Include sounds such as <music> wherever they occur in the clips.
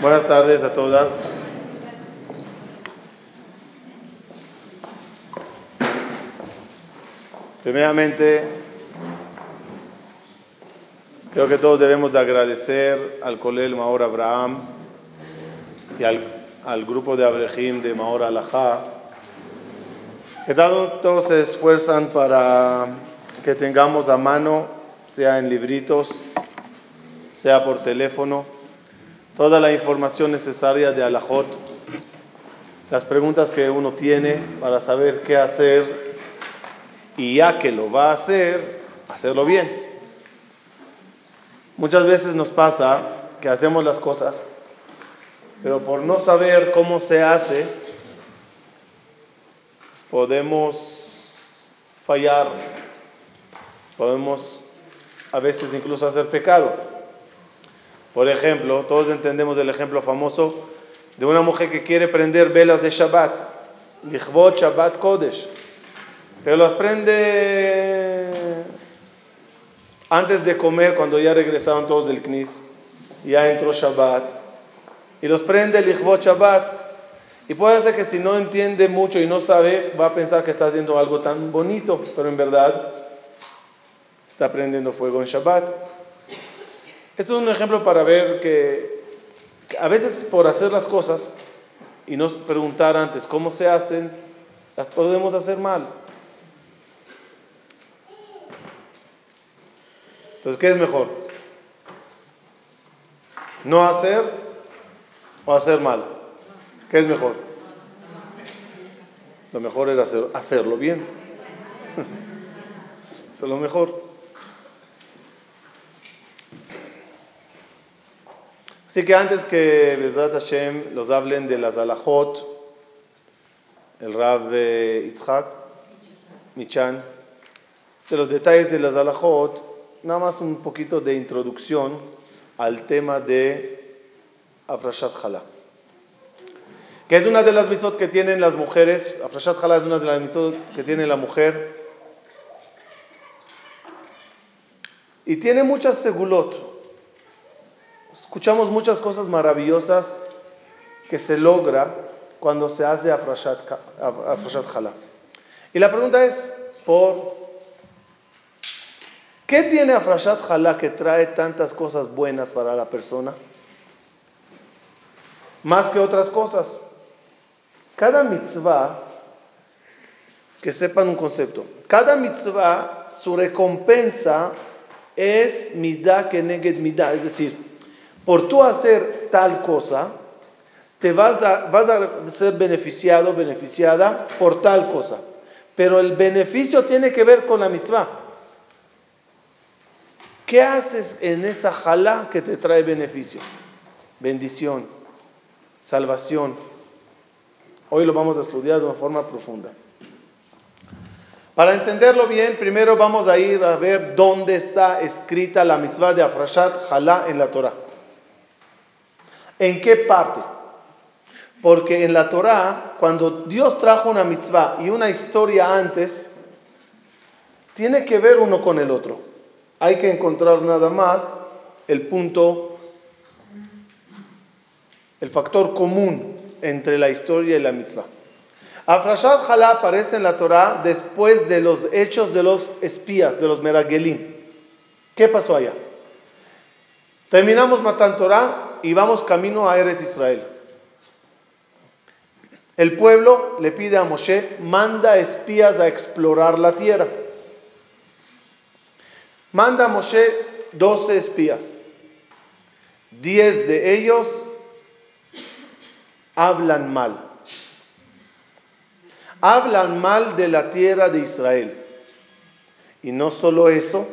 Buenas tardes a todas. Primeramente, creo que todos debemos de agradecer al Colel Maor Abraham y al, grupo de Abrejim de Maor Alajá, que todos se esfuerzan para que tengamos a mano, sea en libritos, sea por teléfono, toda la información necesaria de Alajot, las preguntas que uno tiene para saber qué hacer y ya que lo va a hacer, hacerlo bien. Muchas veces nos pasa que hacemos las cosas, pero por no saber cómo se hace, podemos fallar, podemos a veces incluso hacer pecado. Por ejemplo, todos entendemos el ejemplo famoso de una mujer que quiere prender velas de Shabbat, Lichvot Shabbat Kodesh. Pero las prende antes de comer, cuando ya regresaron todos del Knis. Ya entró Shabbat. Y los prende el Ichbot Shabbat. Y puede ser que si no entiende mucho y no sabe, va a pensar que está haciendo algo tan bonito, pero en verdad está prendiendo fuego en Shabbat. Es un ejemplo para ver que a veces por hacer las cosas y no preguntar antes cómo se hacen, las podemos hacer mal. Entonces, ¿qué es mejor? ¿No hacer o hacer mal? ¿Qué es mejor? Lo mejor hacer, hacerlo bien. <laughs> Eso es lo mejor. Así que antes que Bezrat Hashem los hablen de las alajot, el Rab eh, Itzhak, Michan, de los detalles de las alajot, nada más un poquito de introducción al tema de Afrashat Hala. Que es una de las mitzvot que tienen las mujeres. Afrashat Hala es una de las mitzvot que tiene la mujer. Y tiene muchas segulot. Escuchamos muchas cosas maravillosas que se logra cuando se hace Afrashat, Hala. Y la pregunta es, ¿por ¿Qué tiene Afrashat Jalá que trae tantas cosas buenas para la persona? Más que otras cosas. Cada mitzvah, que sepan un concepto, cada mitzvah, su recompensa es midah que neged midah, es decir, por tú hacer tal cosa, te vas a, vas a ser beneficiado, beneficiada por tal cosa. Pero el beneficio tiene que ver con la mitzvah. ¿Qué haces en esa jalá que te trae beneficio? Bendición, salvación. Hoy lo vamos a estudiar de una forma profunda. Para entenderlo bien, primero vamos a ir a ver dónde está escrita la mitzvah de Afrashat Jalá en la Torah. ¿En qué parte? Porque en la Torah, cuando Dios trajo una mitzvah y una historia antes, tiene que ver uno con el otro. Hay que encontrar nada más el punto, el factor común entre la historia y la mitzvah. Afrashat Jalá aparece en la Torah después de los hechos de los espías, de los Meragelim. ¿Qué pasó allá? Terminamos Matan Torah y vamos camino a Eretz Israel. El pueblo le pide a Moshe, manda espías a explorar la tierra. Manda a Moshe 12 espías. Diez de ellos hablan mal. Hablan mal de la tierra de Israel. Y no solo eso,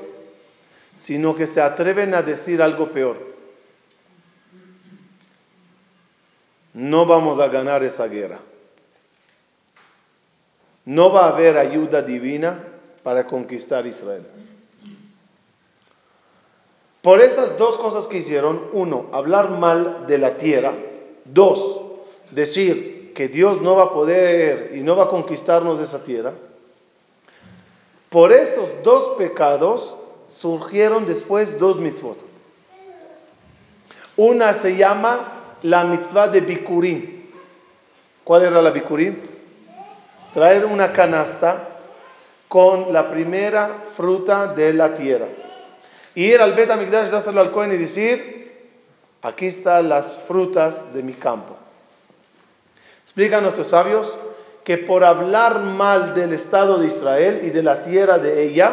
sino que se atreven a decir algo peor. No vamos a ganar esa guerra. No va a haber ayuda divina para conquistar Israel. Por esas dos cosas que hicieron, uno, hablar mal de la tierra, dos, decir que Dios no va a poder y no va a conquistarnos esa tierra, por esos dos pecados surgieron después dos mitzvot. Una se llama la mitzvah de Bikurim. ¿Cuál era la Bikurim? Traer una canasta con la primera fruta de la tierra. Y ir al Bet HaMikdash, dárselo al Cohen y decir, aquí están las frutas de mi campo. Explican nuestros sabios que por hablar mal del Estado de Israel y de la tierra de ella,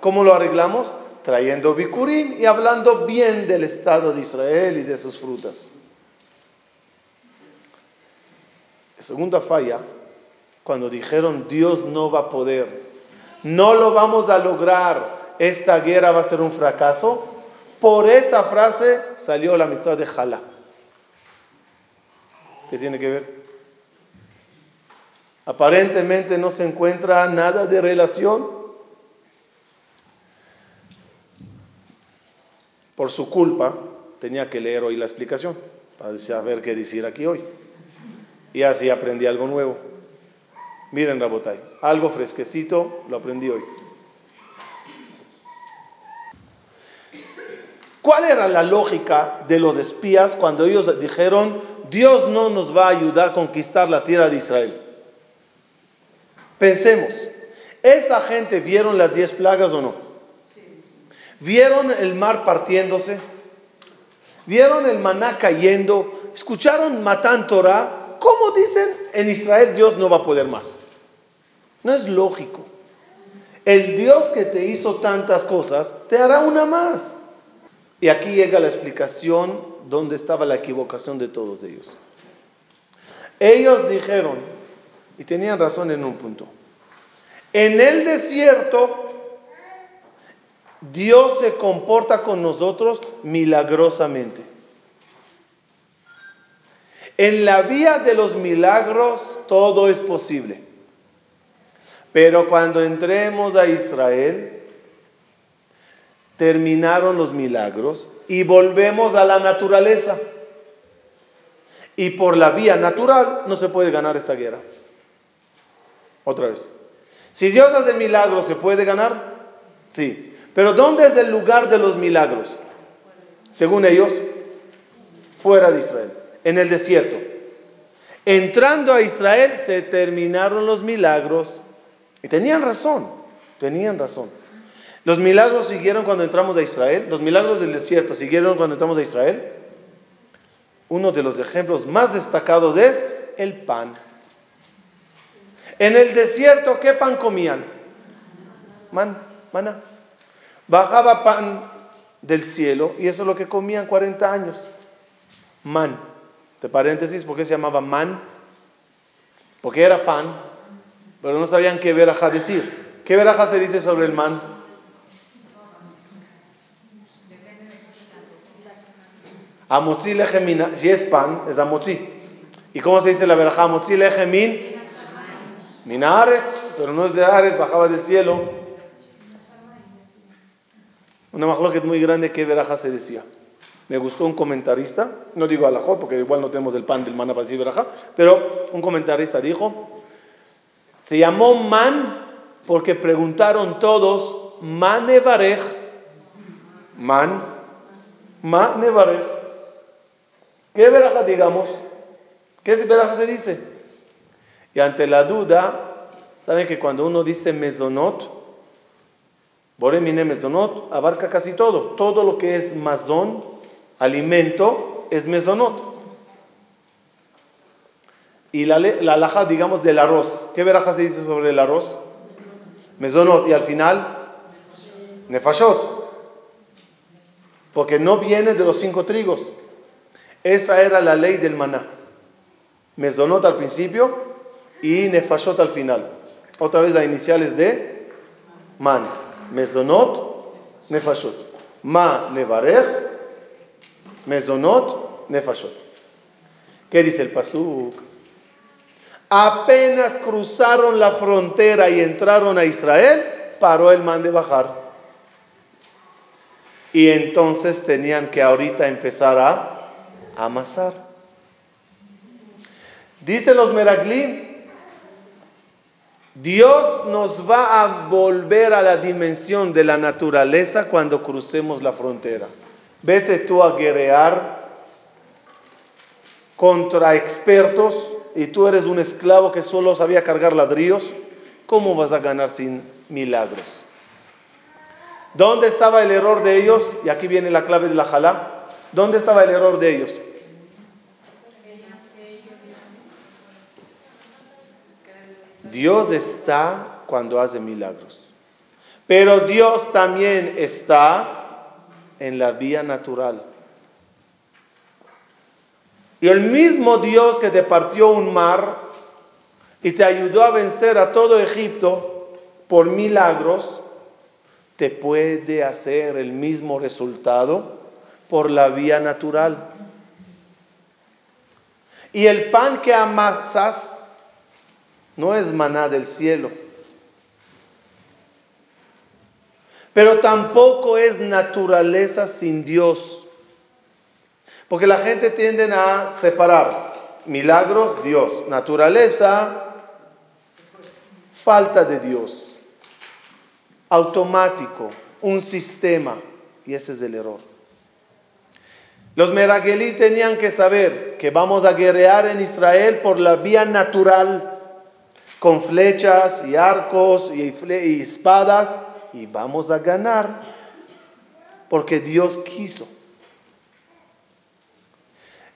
¿cómo lo arreglamos? Trayendo bikurim y hablando bien del Estado de Israel y de sus frutas. Segunda falla, cuando dijeron Dios no va a poder, no lo vamos a lograr, esta guerra va a ser un fracaso, por esa frase salió la mitzvah de Jalá. ¿Qué tiene que ver? Aparentemente no se encuentra nada de relación. Por su culpa, tenía que leer hoy la explicación para saber qué decir aquí hoy. Y así aprendí algo nuevo. Miren, Rabotay, algo fresquecito lo aprendí hoy. ¿Cuál era la lógica de los espías cuando ellos dijeron, Dios no nos va a ayudar a conquistar la tierra de Israel? Pensemos, ¿esa gente vieron las diez plagas o no? ¿Vieron el mar partiéndose? ¿Vieron el maná cayendo? ¿Escucharon Matán Torah? ¿Cómo dicen en Israel Dios no va a poder más? No es lógico. El Dios que te hizo tantas cosas te hará una más. Y aquí llega la explicación donde estaba la equivocación de todos ellos. Ellos dijeron, y tenían razón en un punto. En el desierto, Dios se comporta con nosotros milagrosamente. En la vía de los milagros todo es posible. Pero cuando entremos a Israel, terminaron los milagros y volvemos a la naturaleza. Y por la vía natural no se puede ganar esta guerra. Otra vez. Si Dios hace milagros, ¿se puede ganar? Sí. Pero ¿dónde es el lugar de los milagros? Según ellos, fuera de Israel, en el desierto. Entrando a Israel se terminaron los milagros. Y tenían razón, tenían razón. Los milagros siguieron cuando entramos a Israel. Los milagros del desierto siguieron cuando entramos a Israel. Uno de los ejemplos más destacados es el pan. En el desierto, ¿qué pan comían? Man, maná. Bajaba pan del cielo y eso es lo que comían 40 años. Man. De paréntesis, ¿por qué se llamaba man? Porque era pan, pero no sabían qué veraja decir. ¿Qué veraja se dice sobre el man? Amotzi lejemina, si es pan, es amotzi. ¿Y cómo se dice la veraja? Amotzi lejemin Minares, pero no es de Ares, bajaba del cielo. Una majloquet muy grande que veraja se decía. Me gustó un comentarista, no digo alajot porque igual no tenemos el pan del man para decir veraja, pero un comentarista dijo, se llamó man porque preguntaron todos, man nevarej, man, man nevarej. ¿Qué veraja digamos? ¿Qué veraja se dice? Y ante la duda, saben que cuando uno dice mesonot, Boremine mesonot, abarca casi todo. Todo lo que es mazón, alimento, es mesonot. Y la, la digamos, del arroz. ¿Qué veraja se dice sobre el arroz? Mesonot. Y al final, nefashot. Porque no viene de los cinco trigos. Esa era la ley del maná. Mesonot al principio, y nefashot al final. Otra vez la inicial es de man. Mezonot, nefashot. Ma nevarej, mezonot, nefashot. ¿Qué dice el pasuk? Apenas cruzaron la frontera y entraron a Israel, paró el man de bajar. Y entonces tenían que ahorita empezar a amasar. Dicen los Meraglim, Dios nos va a volver a la dimensión de la naturaleza cuando crucemos la frontera. Vete tú a guerrear contra expertos y tú eres un esclavo que solo sabía cargar ladrillos, ¿cómo vas a ganar sin milagros? ¿Dónde estaba el error de ellos? Y aquí viene la clave de la jalá. ¿Dónde estaba el error de ellos? Dios está cuando hace milagros. Pero Dios también está en la vía natural. Y el mismo Dios que te partió un mar y te ayudó a vencer a todo Egipto por milagros, te puede hacer el mismo resultado por la vía natural. Y el pan que amasas no es maná del cielo, pero tampoco es naturaleza sin Dios. Porque la gente tiende a separar milagros, Dios, naturaleza, falta de Dios, automático, un sistema, y ese es el error. Los meragelí tenían que saber que vamos a guerrear en Israel por la vía natural, con flechas y arcos y, y espadas, y vamos a ganar porque Dios quiso.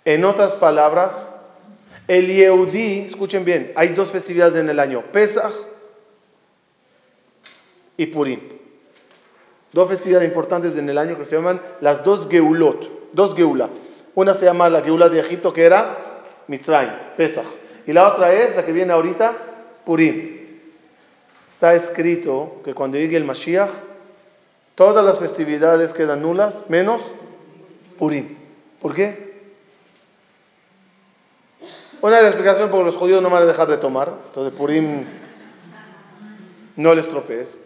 En otras palabras, el Yehudí, escuchen bien, hay dos festividades en el año, Pesach y Purim. Dos festividades importantes en el año que se llaman las dos Geulot, dos Geula. Una se llama la Geula de Egipto que era Mitzrayim, Pesach. Y la otra es la que viene ahorita, Purim. Está escrito que cuando llegue el Mashiach, todas las festividades quedan nulas, menos Purim. ¿Por qué? Una de las explicaciones porque los judíos no van a dejar de tomar, entonces Purim no les tropees.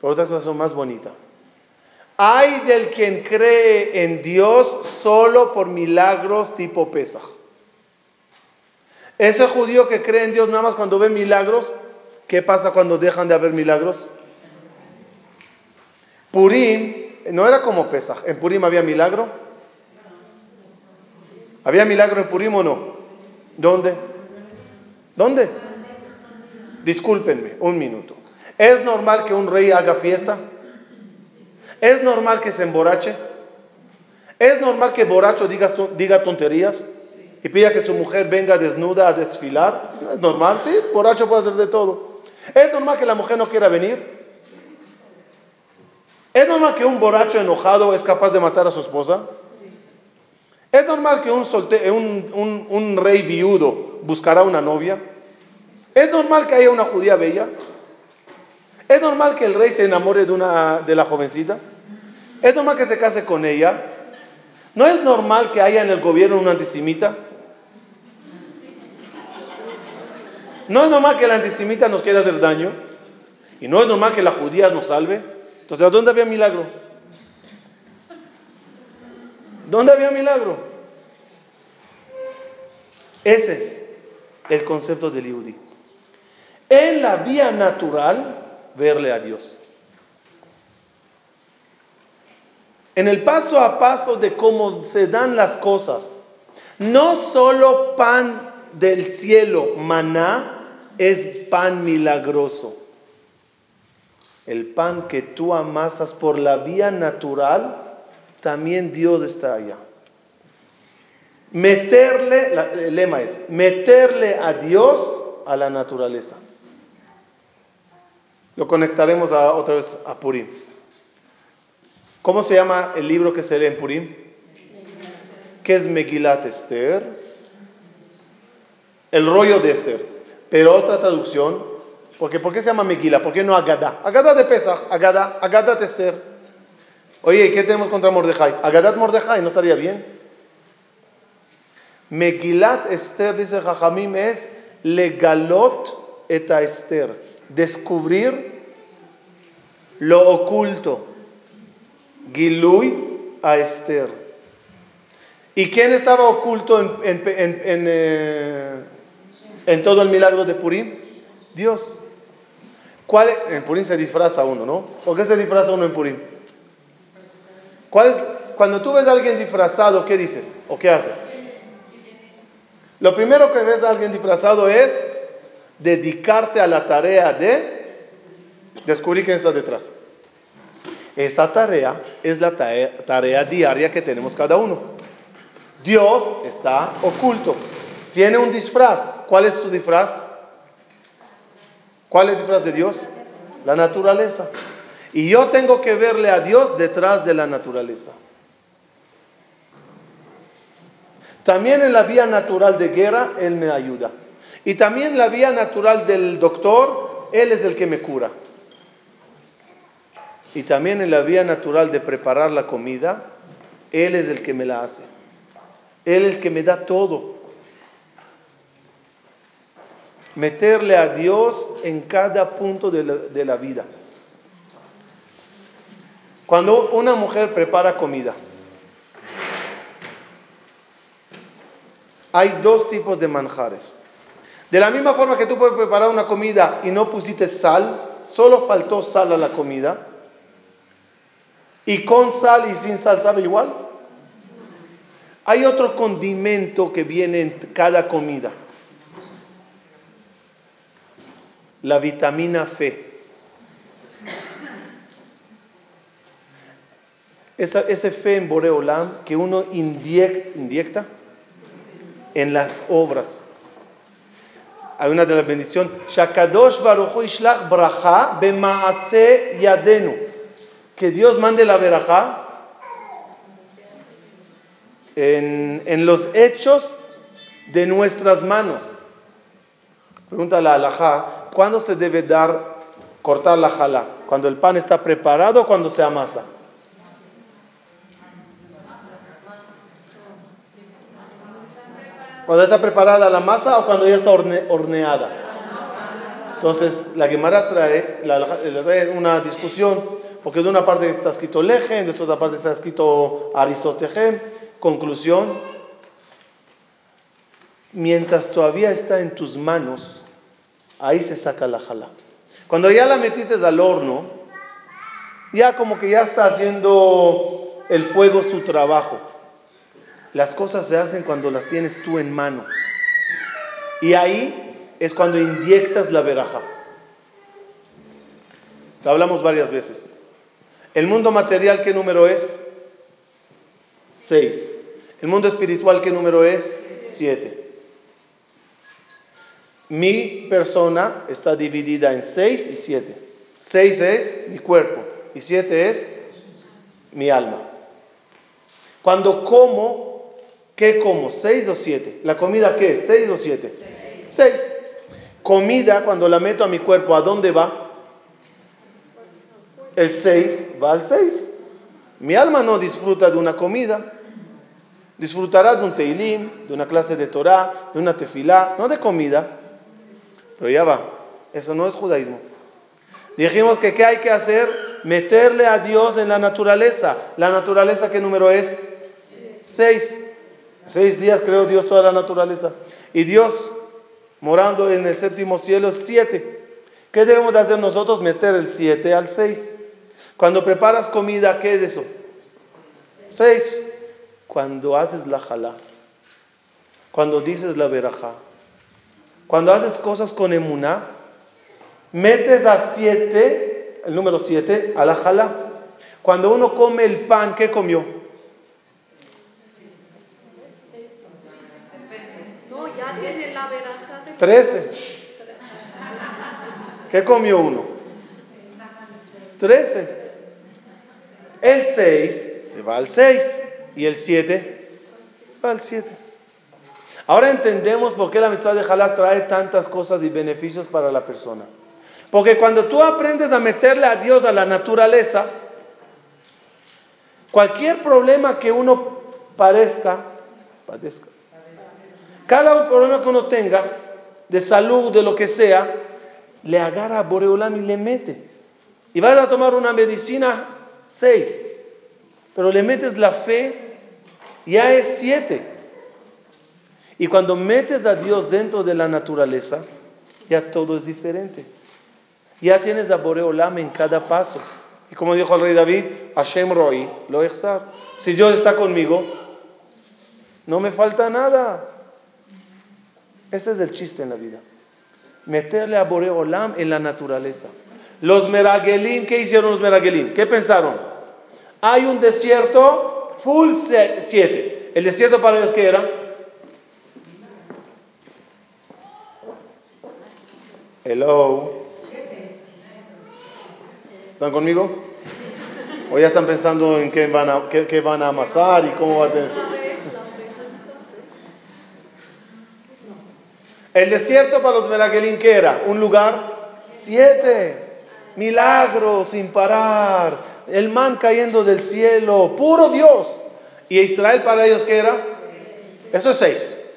Pero otra explicación más bonita. Hay del quien cree en Dios solo por milagros tipo pesa. Ese judío que cree en Dios nada más cuando ve milagros, ¿qué pasa cuando dejan de haber milagros? Purim no era como Pesach. ¿En Purim había milagro? ¿Había milagro en Purim o no? ¿Dónde? ¿Dónde? Discúlpenme, un minuto. ¿Es normal que un rey haga fiesta? ¿Es normal que se emborrache? ¿Es normal que borracho diga, diga tonterías y pida que su mujer venga desnuda a desfilar? ¿Es normal? Sí, borracho puede hacer de todo. ¿Es normal que la mujer no quiera venir? ¿Es normal que un borracho enojado es capaz de matar a su esposa? ¿Es normal que un, un, un, rey viudo buscará una novia? ¿Es normal que haya una judía bella? ¿Es normal que el rey se enamore de, una, de la jovencita? ¿Es normal que se case con ella? ¿No es normal que haya en el gobierno un antisemita? ¿No es normal que el antisemita nos quiera hacer daño? ¿Y no es normal que la judía nos salve? Entonces, ¿dónde había milagro? ¿Dónde había milagro? Ese es el concepto del Yehudi. En la vía natural, verle a Dios. En el paso a paso de cómo se dan las cosas, no solo pan del cielo, maná, es pan milagroso. El pan que tú amasas por la vía natural, también Dios está allá. Meterle, el lema es, meterle a Dios a la naturaleza. Lo conectaremos a, otra vez a Purim. ¿Cómo se llama el libro que se lee en Purim? ¿Qué es Megilat Esther? El rollo de Esther. Pero otra traducción, porque ¿por qué se llama Megillah? ¿Por qué no Agadá? Agadá de Pesach, Agadá, Agadá de Esther. Oye, ¿qué tenemos contra Mordejai? Agadat Mordejai, ¿no estaría bien? Megilat Esther, dice Jajamim, es legalot eta Esther. Descubrir lo oculto. Gilui a Esther. ¿Y quién estaba oculto en, eh, en, todo el milagro de Purim? Dios. ¿Cuál, en Purim se disfraza uno, ¿no? ¿Por qué se disfraza uno en Purim? ¿Cuál es, cuando tú ves a alguien disfrazado, ¿qué dices? ¿O qué haces? Lo primero que ves a alguien disfrazado es dedicarte a la tarea de descubrir quién está detrás. Esa tarea es la tarea, diaria que tenemos cada uno. Dios está oculto. Tiene un disfraz. ¿Cuál es su disfraz? ¿Cuál es el disfraz de Dios? La naturaleza. Y yo tengo que verle a Dios detrás de la naturaleza. También en la vía natural de guerra, Él me ayuda. Y también la vía natural del doctor, Él es el que me cura. Y también en la vía natural de preparar la comida, Él es el que me la hace. Él es el que me da todo. Meterle a Dios en cada punto de la, vida. Cuando una mujer prepara comida, hay dos tipos de manjares. De la misma forma que tú puedes preparar una comida y no pusiste sal, solo faltó sal a la comida, y con sal y sin sal sabe igual. Hay otro condimento que viene en cada comida. La vitamina F. ese fe en Boreolam que uno inyecta en las obras. Hay una de las bendiciones. Shakadosh Baruchu Ishlach Bracha Bemaase Yadenu. Que Dios mande la verajá en, en, los hechos de nuestras manos. Pregunta la alajá, ¿cuándo se debe dar, cortar la jala? ¿Cuando el pan está preparado o cuando se amasa? ¿Cuando está preparada la masa o cuando ya está horneada? Entonces, la Gemara trae, trae una discusión, porque de una parte está escrito lejen, de otra parte está escrito arisotejem. Conclusión, mientras todavía está en tus manos, ahí se saca la jala. Cuando ya la metiste al horno, ya como que ya está haciendo el fuego su trabajo. Las cosas se hacen cuando las tienes tú en mano. Y ahí es cuando inyectas la veraja. Lo hablamos varias veces. El mundo material, ¿qué número es? Seis. El mundo espiritual, ¿qué número es? Siete. Mi persona está dividida en seis y siete. Seis es mi cuerpo y siete es mi alma. Cuando como, ¿Qué como? ¿Seis o siete? ¿La comida qué es? ¿Seis o siete? Seis. Comida, cuando la meto a mi cuerpo, ¿a dónde va? El seis va al seis. Mi alma no disfruta de una comida. Disfrutará de un teilín, de una clase de Torah, de una tefilá, no de comida. Pero ya va. Eso no es judaísmo. Dijimos que ¿qué hay que hacer? Meterle a Dios en la naturaleza. ¿La naturaleza qué número es? Seis. Seis días creó Dios toda la naturaleza. Y Dios, morando en el séptimo cielo, es siete. ¿Qué debemos de hacer nosotros? Meter el siete al seis. Cuando preparas comida, ¿qué es eso? Seis. Cuando haces la jalá. Cuando dices la verajá. Cuando haces cosas con emuná, metes a siete, el número siete, a la jalá. Cuando uno come el pan, ¿qué comió? Trece. ¿Qué comió uno? Trece. El seis se va al seis y el siete va al siete. Ahora entendemos por qué la mitzvah de Jalá trae tantas cosas y beneficios para la persona. Porque cuando tú aprendes a meterle a Dios a la naturaleza, cualquier problema que uno parezca, padezca, cada problema que uno tenga, de salud, de lo que sea, le agarra a y le mete. Y vas a tomar una medicina, seis. Pero le metes la fe, ya es siete. Y cuando metes a Dios dentro de la naturaleza, ya todo es diferente. Ya tienes a Boreolam en cada paso. Y como dijo el rey David, Hashem Roi, lo Si Dios está conmigo, no me falta nada. Ese es el chiste en la vida. Meterle a Boreolam en la naturaleza. Los Meragelim, ¿qué hicieron los Meragelim? ¿Qué pensaron? Hay un desierto full 7. ¿El desierto para ellos qué era? Hello. ¿Están conmigo? ¿O ya están pensando en qué van a, qué, van a amasar y cómo va? El desierto para los Meragelim, ¿qué era? Un lugar siete. Milagros sin parar. El man cayendo del cielo. Puro Dios. ¿Y Israel para ellos qué era? Eso es seis.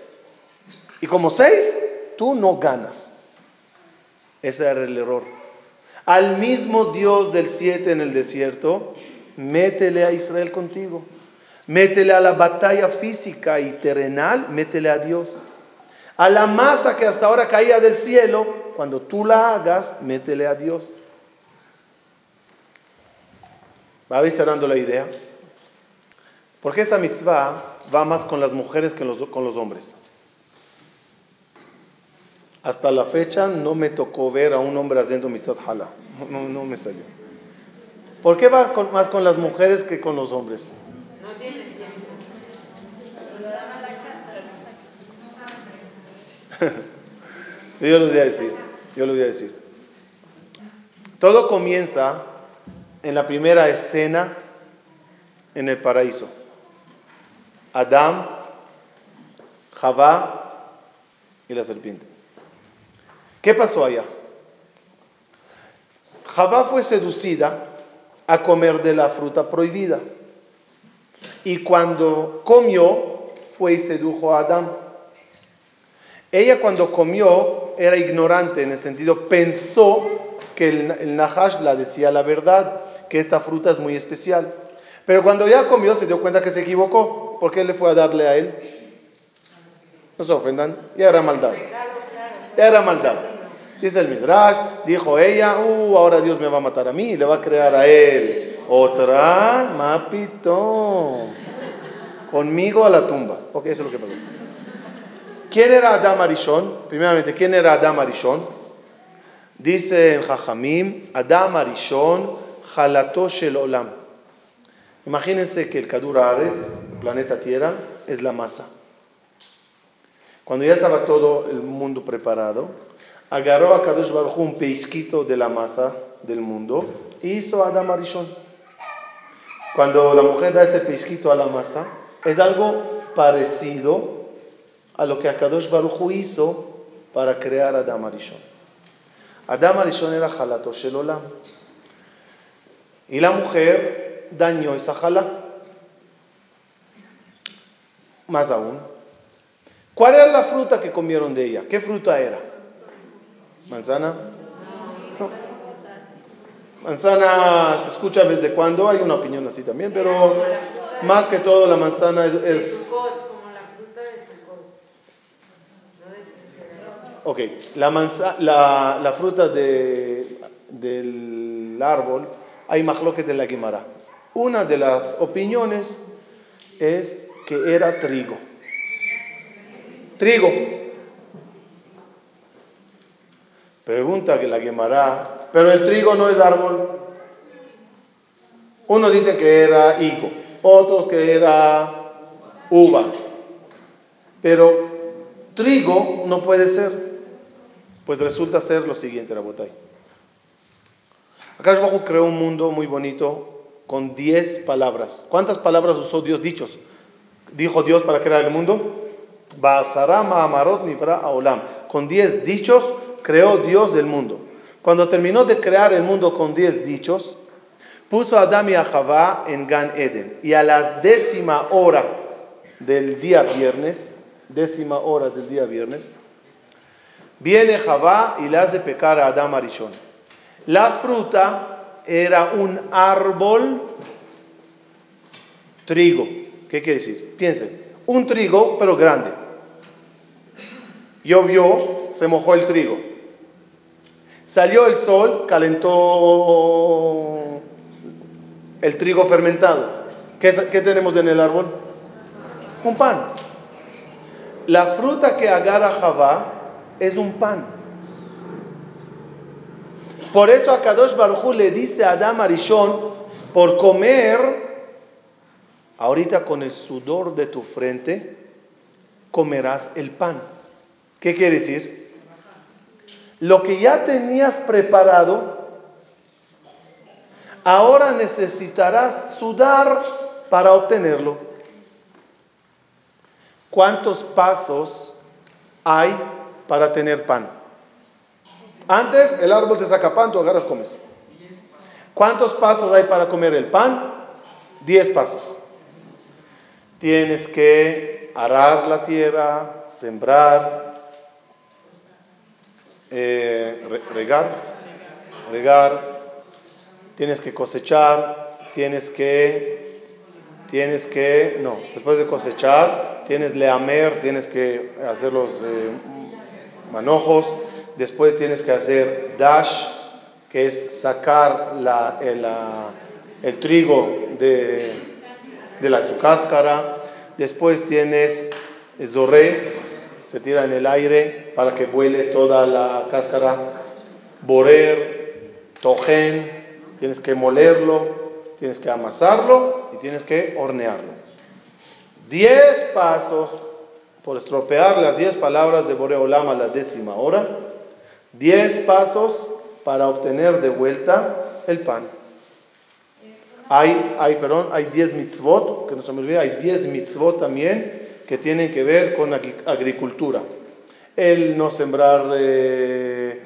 Y como seis, tú no ganas. Ese era el error. Al mismo Dios del siete en el desierto, métele a Israel contigo. Métele a la batalla física y terrenal, métele a Dios. A la masa que hasta ahora caía del cielo, cuando tú la hagas, métele a Dios. Va cerrando la idea. Porque esa mitzvah va más con las mujeres que con los hombres. Hasta la fecha no me tocó ver a un hombre haciendo mitzvah hala. No, no me salió. ¿Por qué va más con las mujeres que con los hombres? No tiene tiempo. <laughs> yo lo voy a decir. Yo lo voy a decir. Todo comienza en la primera escena en el paraíso. Adán, Javá y la serpiente. ¿Qué pasó allá? Javá fue seducida a comer de la fruta prohibida. Y cuando comió, fue y sedujo a Adán. Ella cuando comió era ignorante en el sentido, pensó que el, Nahash la decía la verdad, que esta fruta es muy especial. Pero cuando ya comió se dio cuenta que se equivocó. ¿Por qué le fue a darle a él? No se ofendan, ya era maldad. Ya era maldad. Dice el Midrash, dijo ella, uh, ahora Dios me va a matar a mí le va a crear a él. Otra, mapito. Conmigo a la tumba. Ok, eso es lo que pasó. ¿Quién era Adam Arishon? Primeramente, ¿quién era Adam Arishon? Dice en Jajamim, Adam Arishon, Jalatosh el Olam. Imagínense que el Kadur Aretz, planeta Tierra, es la masa. Cuando ya estaba todo el mundo preparado, agarró a Kadosh Baruj un peisquito de la masa del mundo y hizo Adam Arishon. Cuando la mujer da ese peisquito a la masa, es algo parecido a lo que Akadosh Baruj hizo para crear Adam Arishon. Adam Arishon era Jalatosh el Olam. Y la mujer dañó esa jala. Más aún, ¿cuál era la fruta que comieron de ella? ¿Qué fruta era? ¿Manzana? Manzana se escucha desde cuando, hay una opinión así también, pero más que todo la manzana es... Ok, la, la, la fruta de, del árbol hay que de la Guimara. Una de las opiniones es que era trigo. Trigo. Pregunta que la Guimara, pero el trigo no es árbol. Uno dice que era higo, otros que era uvas. Pero trigo no puede ser. Pues resulta ser lo siguiente, la botella. Acá Bajo creó un mundo muy bonito con 10 palabras. ¿Cuántas palabras usó Dios dichos? Dijo Dios para crear el mundo. Basarama Amarot Nibra Aolam. Con 10 dichos creó Dios del mundo. Cuando terminó de crear el mundo con 10 dichos, puso a Adam y a Javá en Gan Eden. Y a la décima hora del día viernes, décima hora del día viernes, viene Javá y le hace pecar a Adam Arishon. La fruta era un árbol trigo. ¿Qué quiere decir? Piensen, un trigo pero grande. Llovió, se mojó el trigo. Salió el sol, calentó el trigo fermentado. ¿Qué, tenemos en el árbol? Un pan. La fruta que agarra Javá es un pan. Por eso a Kadosh Baruj le dice a Adam Arishon, por comer, ahorita con el sudor de tu frente, comerás el pan. ¿Qué quiere decir? Lo que ya tenías preparado, ahora necesitarás sudar para obtenerlo. ¿Cuántos pasos hay para tener pan? Antes el árbol te saca pan, tú agarras, comes. ¿Cuántos pasos hay para comer el pan? Diez pasos. Tienes que arar la tierra, sembrar, eh, regar, regar, tienes que cosechar, tienes que, tienes que, no, después de cosechar, tienes leamer, tienes que hacer los eh, manojos, Después tienes que hacer dash, que es sacar el, trigo de, la, su cáscara. Después tienes zoré, se tira en el aire para que vuele toda la cáscara. Borer, tojen, tienes que molerlo, tienes que amasarlo y tienes que hornearlo. Diez pasos por estropear las diez palabras de Boreolama a la décima hora Diez pasos para obtener de vuelta el pan. Hay, hay, perdón, hay diez mitzvot, que no se me olvide, hay diez mitzvot también que tienen que ver con agricultura. El no sembrar eh,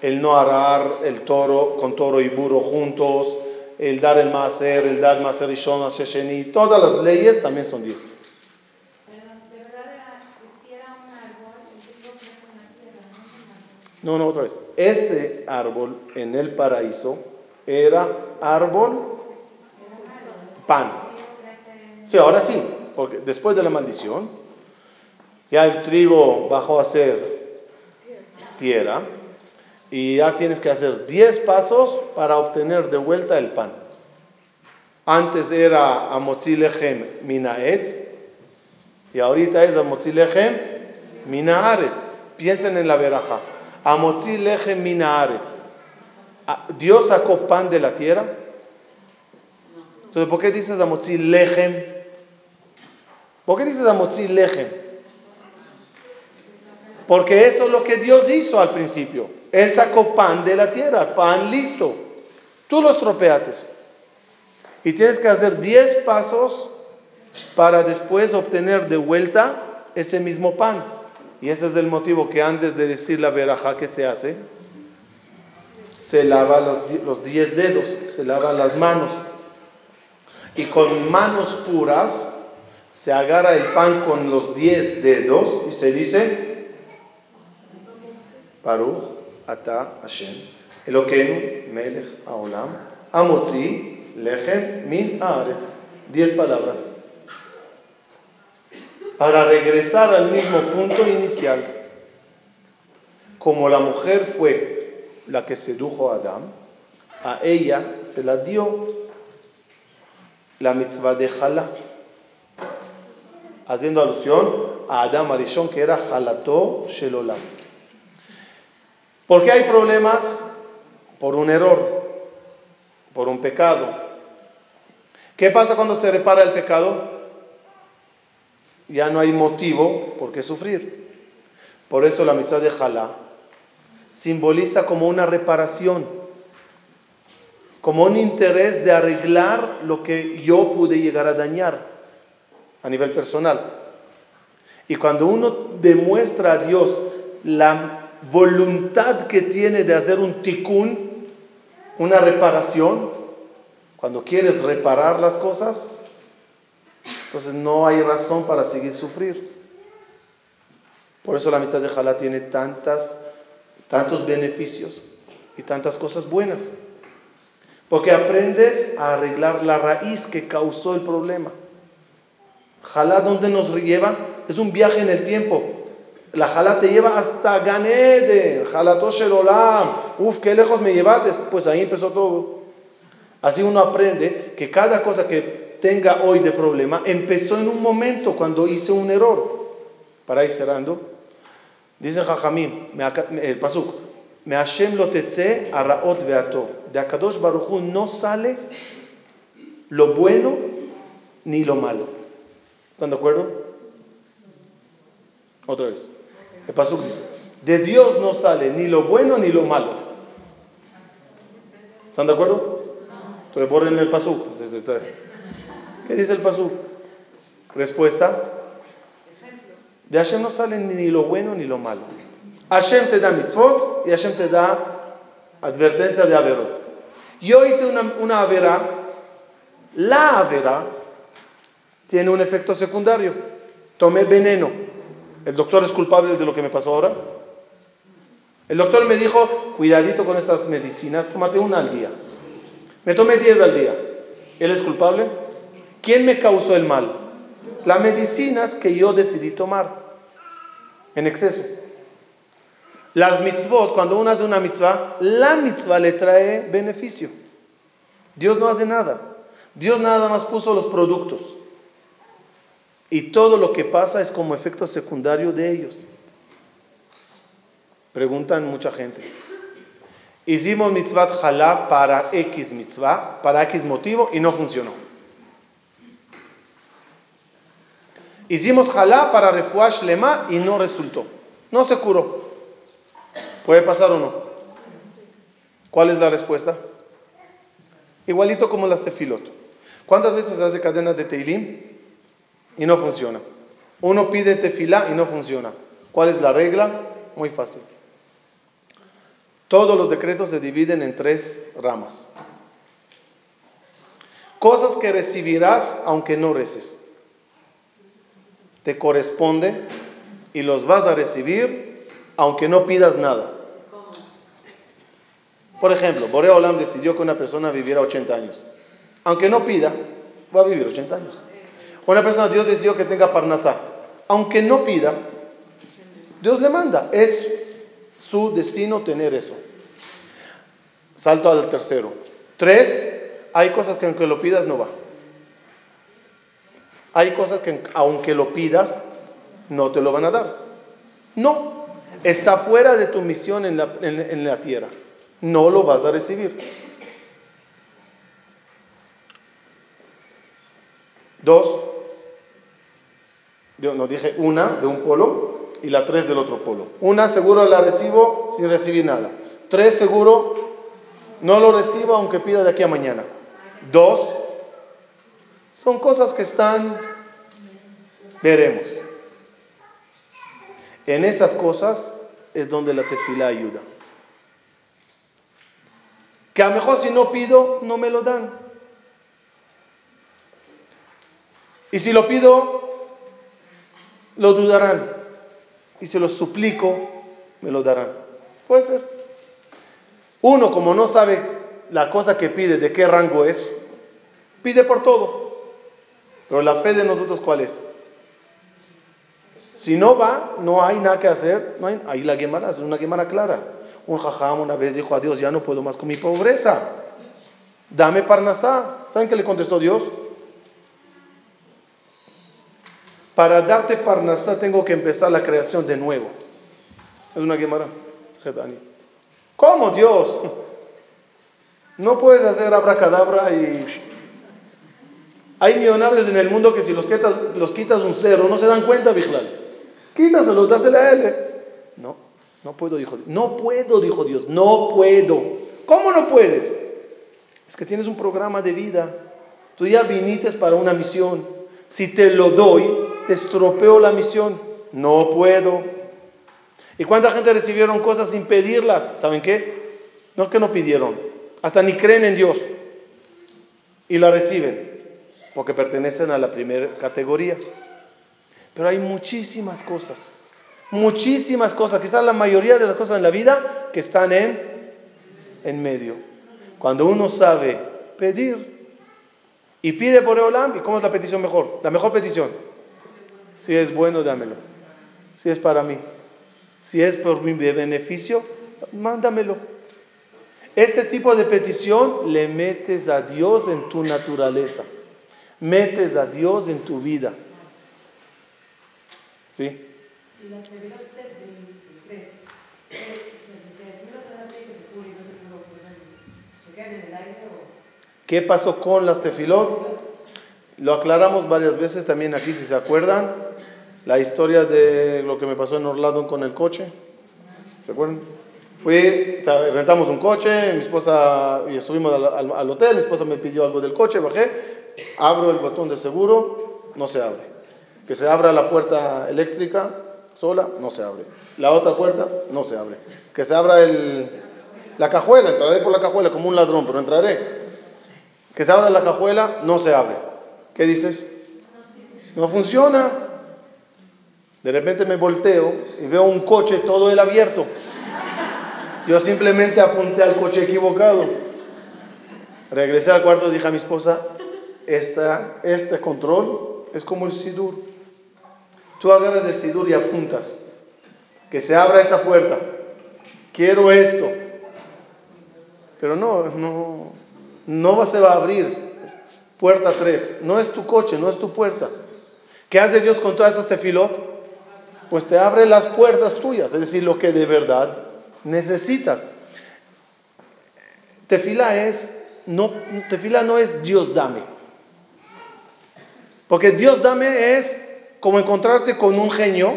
el no arar el toro con toro y burro juntos, el dar el maser, el dar maser y shon, todas las leyes también son diez. No, no, otra vez. Ese árbol en el paraíso era árbol pan. Sí, ahora sí, porque después de la maldición, ya el trigo bajó a ser tierra y ya tienes que hacer 10 pasos para obtener de vuelta el pan. Antes era amotzilechem minaetz y ahorita es amotzilechem minaaretz. Piensen en la veraja. Amotzi lechem minaaretz. Ah, Dios sacó pan de la tierra. Entonces, ¿por qué dices Amotzi lechem? ¿Por qué dices Amotzi lechem? Porque eso es lo que Dios hizo al principio. Él sacó pan de la tierra, pan listo. Tú lo estropeates. Y tienes que hacer 10 pasos para después obtener de vuelta ese mismo pan. Y ese es el motivo que antes de decir la veraja que se hace, se lava los, diez dedos, se lava las manos. Y con manos puras se agarra el pan con los diez dedos y se dice, Baruch ata Hashem, Elokeinu melech haolam, amotzi lechem min haaretz. Diez palabras para regresar al mismo punto inicial. Como la mujer fue la que sedujo a Adán, a ella se la dio la mitzvah de Jalá, haciendo alusión a Adán Arishon, que era Jalató Shelolam. ¿Por qué hay problemas? Por un error, por un pecado. ¿Qué pasa cuando se repara el pecado? ya no hay motivo por qué sufrir. Por eso la amistad de Jalá simboliza como una reparación, como un interés de arreglar lo que yo pude llegar a dañar a nivel personal. Y cuando uno demuestra a Dios la voluntad que tiene de hacer un tikkun, una reparación, cuando quieres reparar las cosas, entonces no hay razón para seguir sufrir. Por eso la amistad de Jalá tiene tantas, tantos beneficios y tantas cosas buenas. Porque aprendes a arreglar la raíz que causó el problema. Jalá, ¿dónde nos lleva? Es un viaje en el tiempo. La Jalá te lleva hasta Ganede, Jalá Shelolam. Uf, qué lejos me llevaste. Pues ahí empezó todo. Así uno aprende que cada cosa que tenga hoy de problema empezó en un momento cuando hice un error. para ir cerrando, dice Jajamim, el Pasuk, me Hashem lo veatov. De Akadosh Baruchu no sale lo bueno ni lo malo. ¿Están de acuerdo? Otra vez. El Pasuk dice, de Dios no sale ni lo bueno ni lo malo. ¿Están de acuerdo? Entonces borren el Pasuk. ¿Qué dice el Pasuk? Respuesta. De Hashem no sale ni lo bueno ni lo malo. Hashem te da mitzvot y Hashem te da advertencia de averot. Yo hice una, una avera, la avera tiene un efecto secundario. Tomé veneno. ¿El doctor es culpable de lo que me pasó ahora? El doctor me dijo, cuidadito con estas medicinas, tómate una al día. Me tomé 10 al día. ¿Él es culpable? ¿Quién me causó el mal? Las medicinas que yo decidí tomar en exceso. Las mitzvot, cuando uno hace una mitzvah, la mitzvah le trae beneficio. Dios no hace nada. Dios nada más puso los productos. Y todo lo que pasa es como efecto secundario de ellos. Preguntan mucha gente. Hicimos mitzvah jalá para X mitzvah, para X motivo y no funcionó. Hicimos jalá para refuash lema y no resultó. No se curó. ¿Puede pasar o no? ¿Cuál es la respuesta? Igualito como las tefilot. ¿Cuántas veces hace cadenas de teilim y no funciona? Uno pide tefilá y no funciona. ¿Cuál es la regla? Muy fácil. Todos los decretos se dividen en tres ramas. Cosas que recibirás aunque no reces. Te corresponde y los vas a recibir aunque no pidas nada. Por ejemplo, Borea Olam decidió que una persona viviera 80 años. Aunque no pida, va a vivir 80 años. Una persona, Dios decidió que tenga parnasá. Aunque no pida, Dios le manda. Es su destino tener eso. Salto al tercero. Tres, hay cosas que aunque lo pidas no va. Hay cosas que aunque lo pidas, no te lo van a dar. No, está fuera de tu misión en la, en la tierra no lo vas a recibir. Dos, no dije una de un polo y la tres del otro polo. Una seguro la recibo sin recibir nada. Tres seguro no lo recibo aunque pida de aquí a mañana. Dos, son cosas que están, veremos. En esas cosas es donde la tefila ayuda. Que a lo mejor si no pido, no me lo dan. Y si lo pido, lo dudarán. Y si lo suplico, me lo darán. Puede ser. Uno, como no sabe la cosa que pide, de qué rango es, pide por todo. Pero la fe de nosotros, ¿cuál es? Si no va, no hay nada que hacer. Hay, ahí la Gemara es una Gemara clara. Un jajam una vez dijo a Dios, ya no puedo más con mi pobreza. Dame parnasá. ¿Saben qué le contestó Dios? Para darte parnasá tengo que empezar la creación de nuevo. Es una Gemara. ¿Cómo Dios? No puedes hacer abracadabra y... Hay millonarios en el mundo que si los quitas, los quitas un cero no se dan cuenta, Bijlal. Quítaselos, dásela a él. No. No puedo, dijo Dios. No puedo, dijo Dios. No puedo. ¿Cómo no puedes? Es que tienes un programa de vida. Tú ya viniste para una misión. Si te lo doy, te estropeo la misión. No puedo. ¿Y cuánta gente recibieron cosas sin pedirlas? ¿Saben qué? No es que no pidieron. Hasta ni creen en Dios. Y la reciben. Porque pertenecen a la primera categoría. Pero hay muchísimas cosas muchísimas cosas, quizás la mayoría de las cosas en la vida que están en, en medio. Cuando uno sabe pedir y pide por Eolam, ¿y cómo es la petición mejor? La mejor petición. Si es bueno, dámelo. Si es para mí. Si es por mi beneficio, mándamelo. Este tipo de petición le metes a Dios en tu naturaleza. Metes a Dios en tu vida. ¿Sí? Y las tefilot del 3, si se decimos la que se pone y no se pudo, ¿se quedan en el aire o...? ¿Qué pasó con las tefilot? Lo aclaramos varias veces también aquí, si se acuerdan. La historia de lo que me pasó en Orlando con el coche. ¿Se acuerdan? Fui, rentamos un coche, mi esposa, y subimos al, al, hotel, mi esposa me pidió algo del coche, bajé, abro el botón de seguro, no se abre. Que se abra la puerta eléctrica sola, no se abre. La otra puerta, no se abre. Que se abra el, la cajuela, entraré por la cajuela como un ladrón, pero entraré. Que se abra la cajuela, no se abre. ¿Qué dices? No funciona. De repente me volteo y veo un coche todo el abierto. Yo simplemente apunté al coche equivocado. Regresé al cuarto y dije a mi esposa, esta, este control es como el Sidur. Tú agarras el Sidur y apuntas. Que se abra esta puerta. Quiero esto. Pero no, no, no se va a abrir. Puerta 3. No es tu coche, no es tu puerta. ¿Qué hace Dios con todas estas tefilot? Pues te abre las puertas tuyas. Es decir, lo que de verdad necesitas. Tefila es, no, tefila no es Dios dame. Porque Dios dame es como encontrarte con un genio,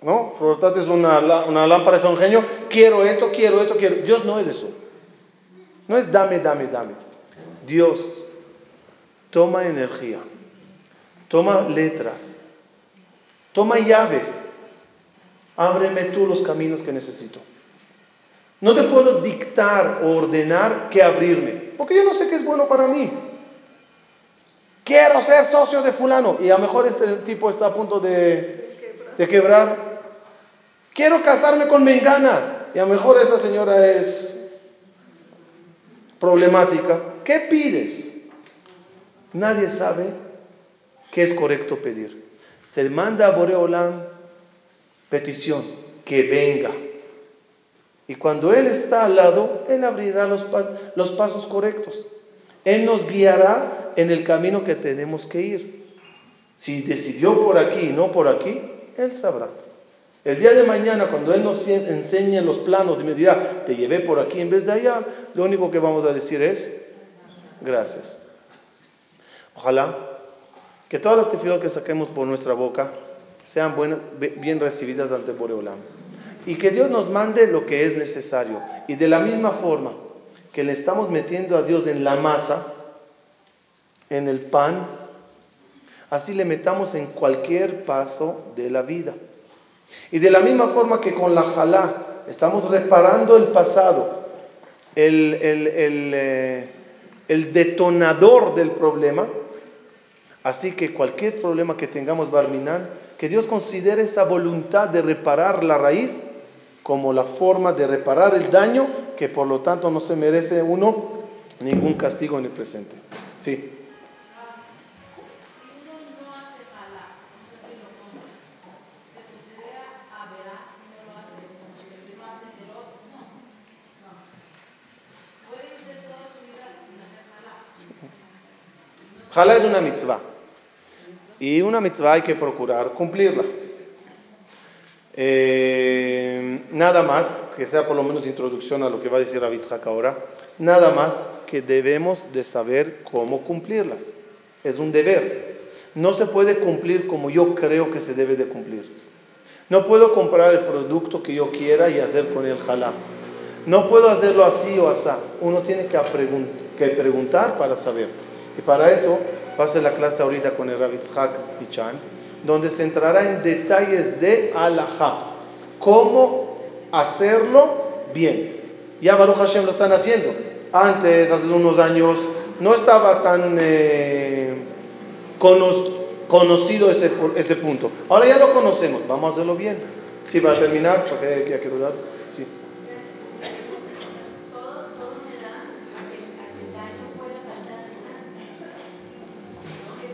¿no? Frotarte es una, una lámpara, es un genio, quiero esto, quiero esto, quiero. Dios no es eso. No es dame, dame, dame. Dios toma energía, toma letras, toma llaves. Ábreme tú los caminos que necesito. No te puedo dictar o ordenar que abrirme, porque yo no sé qué es bueno para mí. Quiero ser socio de fulano y a lo mejor este tipo está a punto de, de quebrar. Quiero casarme con Mengana y a lo mejor esa señora es problemática. ¿Qué pides? Nadie sabe qué es correcto pedir. Se manda a Boreolam petición que venga y cuando Él está al lado, Él abrirá los, los pasos correctos. Él nos guiará en el camino que tenemos que ir. Si decidió por aquí y no por aquí, Él sabrá. El día de mañana, cuando Él nos enseñe los planos y me dirá, te llevé por aquí en vez de allá, lo único que vamos a decir es, gracias. Ojalá que todas las tefilot que saquemos por nuestra boca sean buenas, bien recibidas ante Boreolam y que Dios nos mande lo que es necesario. Y de la misma forma que le estamos metiendo a Dios en la masa, en el pan, así le metamos en cualquier paso de la vida. Y de la misma forma que con la jalá estamos reparando el pasado, el, eh, el detonador del problema, así que cualquier problema que tengamos, Barminan, que Dios considere esa voluntad de reparar la raíz como la forma de reparar el daño, que por lo tanto no se merece uno ningún castigo en el presente. Sí. Es una mitzvah. Y una mitzvah hay que procurar cumplirla. Eh, nada más, que sea por lo menos introducción a lo que va a decir Rabitzhak ahora, nada más que debemos de saber cómo cumplirlas. Es un deber. No se puede cumplir como yo creo que se debe de cumplir. No puedo comprar el producto que yo quiera y hacer con el jalá. No puedo hacerlo así o así. Uno tiene que preguntar para saber. Y para eso, pase la clase ahorita con el Rabitzhak y Chan donde se entrará en detalles de alajá, cómo hacerlo bien. Ya Baruch Hashem lo están haciendo. Antes, hace unos años, no estaba tan eh, conocido ese, ese punto. Ahora ya lo conocemos, vamos a hacerlo bien. Sí, va a terminar, porque quiero dar. Sí.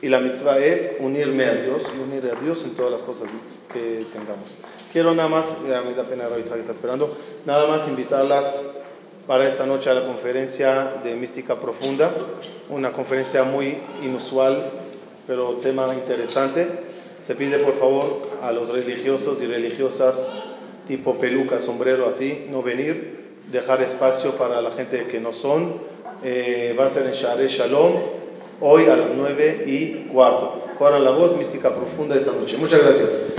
y la mitzvah es unirme a Dios y unir a Dios en todas las cosas que tengamos. Quiero nada más, ya me da pena revisar está esperando, nada más invitarlas para esta noche a la conferencia de Mística Profunda, una conferencia muy inusual, pero tema interesante. Se pide por favor a los religiosos y religiosas tipo peluca, sombrero, así, no venir, dejar espacio para la gente que no son. Eh, va a ser en Share Shalom, hoy a las 9 y cuarto. Corran la voz mística profunda esta noche. Muchas gracias.